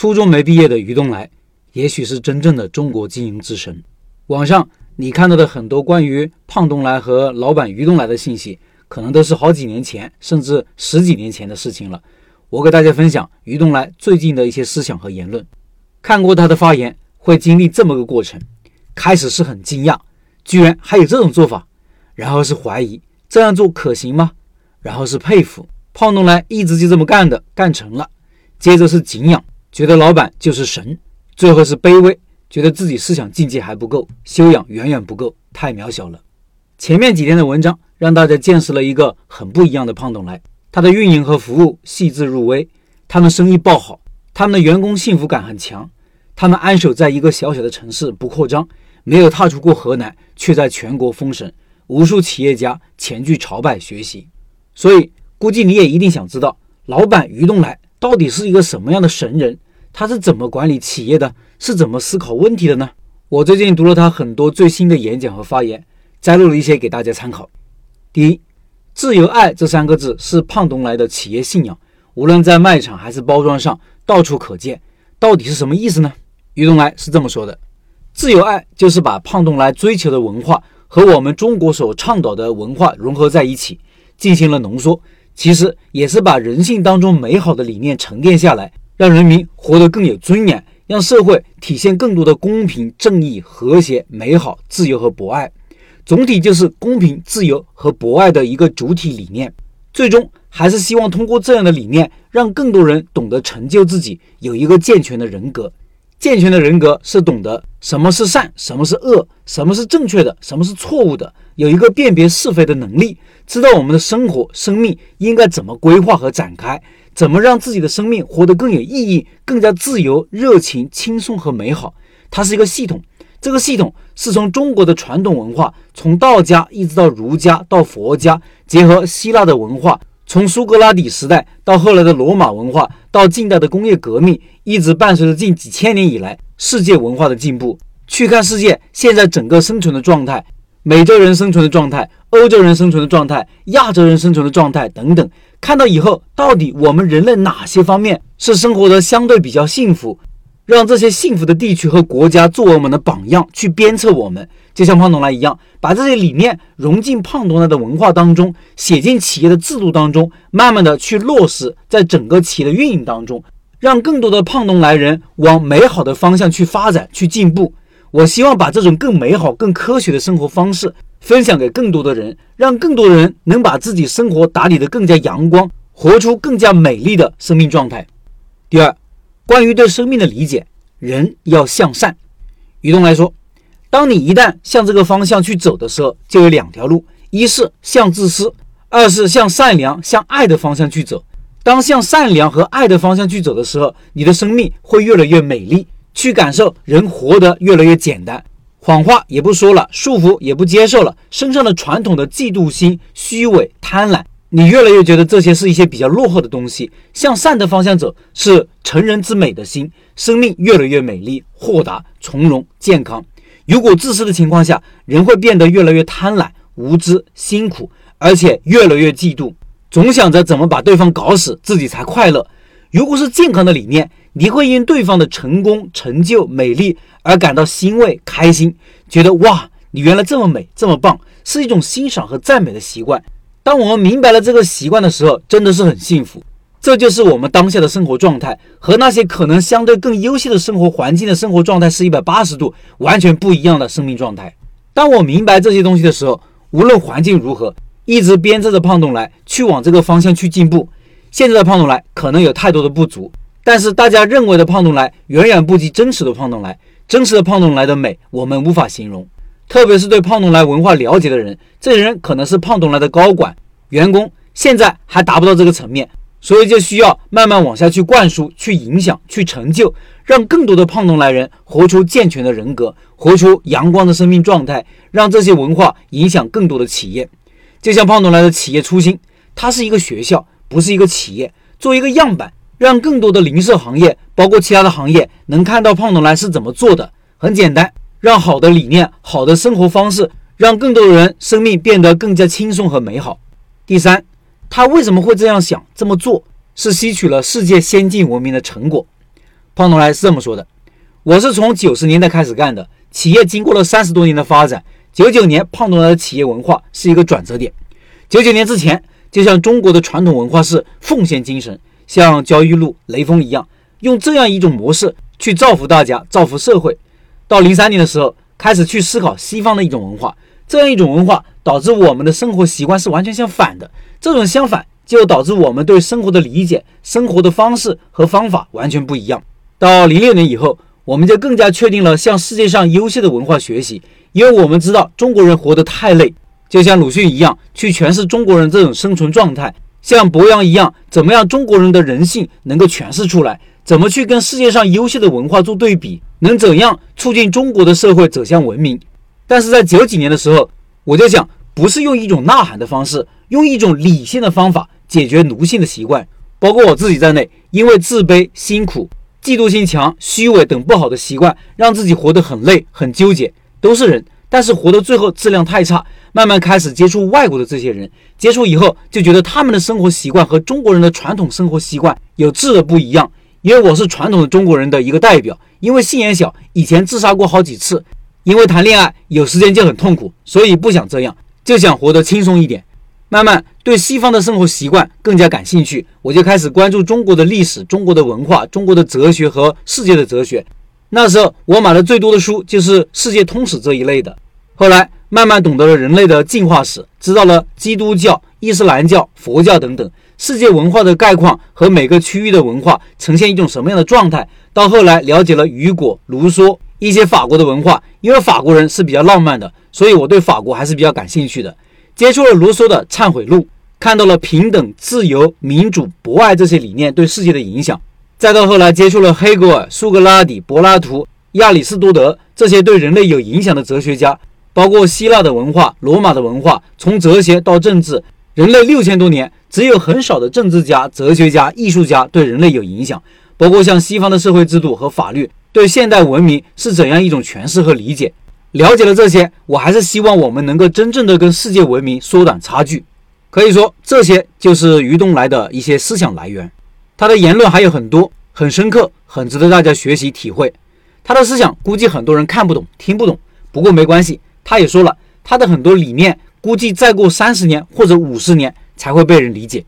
初中没毕业的于东来，也许是真正的中国经营之神。网上你看到的很多关于胖东来和老板于东来的信息，可能都是好几年前，甚至十几年前的事情了。我给大家分享于东来最近的一些思想和言论。看过他的发言，会经历这么个过程：开始是很惊讶，居然还有这种做法；然后是怀疑这样做可行吗？然后是佩服胖东来一直就这么干的，干成了；接着是敬仰。觉得老板就是神，最后是卑微，觉得自己思想境界还不够，修养远远不够，太渺小了。前面几天的文章让大家见识了一个很不一样的胖东来，他的运营和服务细致入微，他们生意爆好，他们的员工幸福感很强，他们安守在一个小小的城市不扩张，没有踏出过河南，却在全国封神，无数企业家前去朝拜学习。所以估计你也一定想知道，老板于东来到底是一个什么样的神人？他是怎么管理企业的？是怎么思考问题的呢？我最近读了他很多最新的演讲和发言，摘录了一些给大家参考。第一，自由爱这三个字是胖东来的企业信仰，无论在卖场还是包装上，到处可见。到底是什么意思呢？于东来是这么说的：自由爱就是把胖东来追求的文化和我们中国所倡导的文化融合在一起，进行了浓缩。其实也是把人性当中美好的理念沉淀下来。让人民活得更有尊严，让社会体现更多的公平、正义、和谐、美好、自由和博爱。总体就是公平、自由和博爱的一个主体理念。最终还是希望通过这样的理念，让更多人懂得成就自己，有一个健全的人格。健全的人格是懂得什么是善，什么是恶，什么是正确的，什么是错误的，有一个辨别是非的能力，知道我们的生活、生命应该怎么规划和展开。怎么让自己的生命活得更有意义、更加自由、热情、轻松和美好？它是一个系统，这个系统是从中国的传统文化，从道家一直到儒家到佛家，结合希腊的文化，从苏格拉底时代到后来的罗马文化，到近代的工业革命，一直伴随着近几千年以来世界文化的进步。去看世界现在整个生存的状态，美洲人生存的状态，欧洲人生存的状态，亚洲人生存的状态等等。看到以后，到底我们人类哪些方面是生活的相对比较幸福？让这些幸福的地区和国家作为我们的榜样，去鞭策我们，就像胖东来一样，把这些理念融进胖东来的文化当中，写进企业的制度当中，慢慢的去落实在整个企业的运营当中，让更多的胖东来人往美好的方向去发展、去进步。我希望把这种更美好、更科学的生活方式。分享给更多的人，让更多的人能把自己生活打理得更加阳光，活出更加美丽的生命状态。第二，关于对生命的理解，人要向善。于东来说，当你一旦向这个方向去走的时候，就有两条路：一是向自私，二是向善良、向爱的方向去走。当向善良和爱的方向去走的时候，你的生命会越来越美丽，去感受人活得越来越简单。谎话也不说了，束缚也不接受了，身上的传统的嫉妒心、虚伪、贪婪，你越来越觉得这些是一些比较落后的东西。向善的方向走，是成人之美的心，生命越来越美丽、豁达、从容、健康。如果自私的情况下，人会变得越来越贪婪、无知、辛苦，而且越来越嫉妒，总想着怎么把对方搞死，自己才快乐。如果是健康的理念，你会因对方的成功、成就、美丽而感到欣慰、开心，觉得哇，你原来这么美、这么棒，是一种欣赏和赞美的习惯。当我们明白了这个习惯的时候，真的是很幸福。这就是我们当下的生活状态，和那些可能相对更优秀的生活环境的生活状态是一百八十度完全不一样的生命状态。当我明白这些东西的时候，无论环境如何，一直鞭策着胖东来去往这个方向去进步。现在的胖东来可能有太多的不足。但是大家认为的胖东来远远不及真实的胖东来，真实的胖东来的美我们无法形容。特别是对胖东来文化了解的人，这些人可能是胖东来的高管、员工，现在还达不到这个层面，所以就需要慢慢往下去灌输、去影响、去成就，让更多的胖东来人活出健全的人格，活出阳光的生命状态，让这些文化影响更多的企业。就像胖东来的企业初心，它是一个学校，不是一个企业，做一个样板。让更多的零售行业，包括其他的行业，能看到胖东来是怎么做的。很简单，让好的理念、好的生活方式，让更多的人生命变得更加轻松和美好。第三，他为什么会这样想、这么做？是吸取了世界先进文明的成果。胖东来是这么说的：“我是从九十年代开始干的，企业经过了三十多年的发展，九九年胖东来的企业文化是一个转折点。九九年之前，就像中国的传统文化是奉献精神，像焦裕禄、雷锋一样，用这样一种模式去造福大家、造福社会。到零三年的时候，开始去思考西方的一种文化，这样一种文化导致我们的生活习惯是完全相反的。这种相反。”就导致我们对生活的理解、生活的方式和方法完全不一样。到零六年以后，我们就更加确定了向世界上优秀的文化学习，因为我们知道中国人活得太累，就像鲁迅一样，去诠释中国人这种生存状态；像博洋一样，怎么样中国人的人性能够诠释出来？怎么去跟世界上优秀的文化做对比？能怎样促进中国的社会走向文明？但是在九几年的时候，我就想，不是用一种呐喊的方式，用一种理性的方法。解决奴性的习惯，包括我自己在内，因为自卑、辛苦、嫉妒心强、虚伪等不好的习惯，让自己活得很累、很纠结。都是人，但是活到最后质量太差。慢慢开始接触外国的这些人，接触以后就觉得他们的生活习惯和中国人的传统生活习惯有质的不一样。因为我是传统的中国人的一个代表，因为心眼小，以前自杀过好几次。因为谈恋爱有时间就很痛苦，所以不想这样，就想活得轻松一点。慢慢对西方的生活习惯更加感兴趣，我就开始关注中国的历史、中国的文化、中国的哲学和世界的哲学。那时候我买的最多的书就是世界通史这一类的。后来慢慢懂得了人类的进化史，知道了基督教、伊斯兰教、佛教等等世界文化的概况和每个区域的文化呈现一种什么样的状态。到后来了解了雨果、卢梭一些法国的文化，因为法国人是比较浪漫的，所以我对法国还是比较感兴趣的。接触了卢梭的《忏悔录》，看到了平等、自由、民主、博爱这些理念对世界的影响。再到后来接触了黑格尔、苏格拉底、柏拉图、亚里士多德这些对人类有影响的哲学家，包括希腊的文化、罗马的文化，从哲学到政治，人类六千多年只有很少的政治家、哲学家、艺术家对人类有影响。包括像西方的社会制度和法律对现代文明是怎样一种诠释和理解。了解了这些，我还是希望我们能够真正的跟世界文明缩短差距。可以说，这些就是于东来的一些思想来源。他的言论还有很多，很深刻，很值得大家学习体会。他的思想估计很多人看不懂、听不懂，不过没关系。他也说了，他的很多理念估计再过三十年或者五十年才会被人理解。